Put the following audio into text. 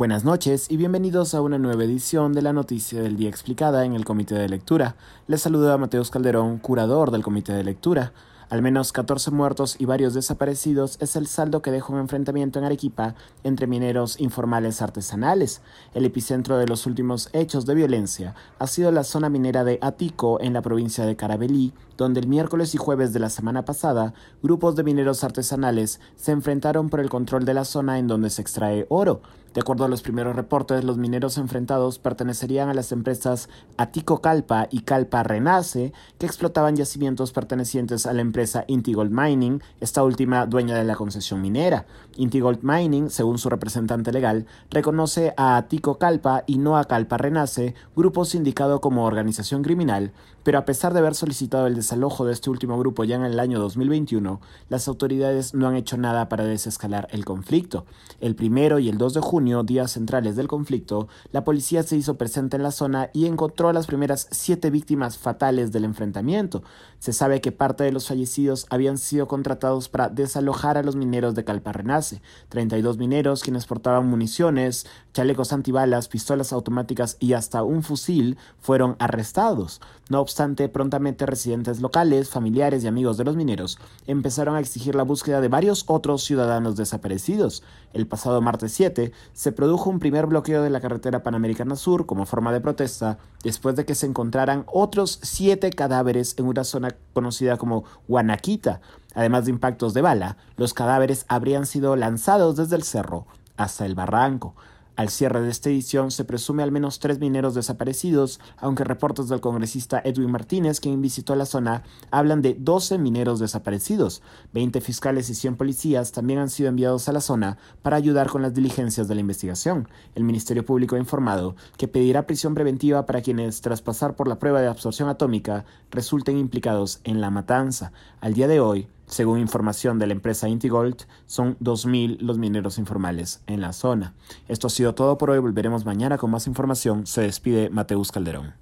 Buenas noches y bienvenidos a una nueva edición de la Noticia del Día Explicada en el Comité de Lectura. Les saluda Mateus Calderón, curador del Comité de Lectura. Al menos 14 muertos y varios desaparecidos es el saldo que dejó un enfrentamiento en Arequipa entre mineros informales artesanales. El epicentro de los últimos hechos de violencia ha sido la zona minera de Atico en la provincia de Carabelí, donde el miércoles y jueves de la semana pasada grupos de mineros artesanales se enfrentaron por el control de la zona en donde se extrae oro. De acuerdo a los primeros reportes, los mineros enfrentados pertenecerían a las empresas Atico Calpa y Calpa Renace, que explotaban yacimientos pertenecientes a la empresa Intigold Mining, esta última dueña de la concesión minera. Intigold Mining, según su representante legal, reconoce a Atico Calpa y no a Calpa Renace, grupo sindicado como organización criminal, pero a pesar de haber solicitado el desalojo de este último grupo ya en el año 2021, las autoridades no han hecho nada para desescalar el conflicto. El primero y el 2 de días centrales del conflicto, la policía se hizo presente en la zona y encontró a las primeras siete víctimas fatales del enfrentamiento. Se sabe que parte de los fallecidos habían sido contratados para desalojar a los mineros de Calparrenace, 32 mineros quienes portaban municiones, chalecos antibalas, pistolas automáticas y hasta un fusil fueron arrestados. No obstante, prontamente residentes locales, familiares y amigos de los mineros empezaron a exigir la búsqueda de varios otros ciudadanos desaparecidos. El pasado martes 7 se produjo un primer bloqueo de la carretera Panamericana Sur como forma de protesta después de que se encontraran otros siete cadáveres en una zona conocida como Guanaquita. Además de impactos de bala, los cadáveres habrían sido lanzados desde el cerro hasta el barranco. Al cierre de esta edición se presume al menos tres mineros desaparecidos, aunque reportes del congresista Edwin Martínez, quien visitó la zona, hablan de 12 mineros desaparecidos. 20 fiscales y 100 policías también han sido enviados a la zona para ayudar con las diligencias de la investigación. El Ministerio Público ha informado que pedirá prisión preventiva para quienes, tras pasar por la prueba de absorción atómica, resulten implicados en la matanza. Al día de hoy, según información de la empresa Intigold, son 2.000 los mineros informales en la zona. Esto ha sido todo por hoy. Volveremos mañana con más información. Se despide Mateus Calderón.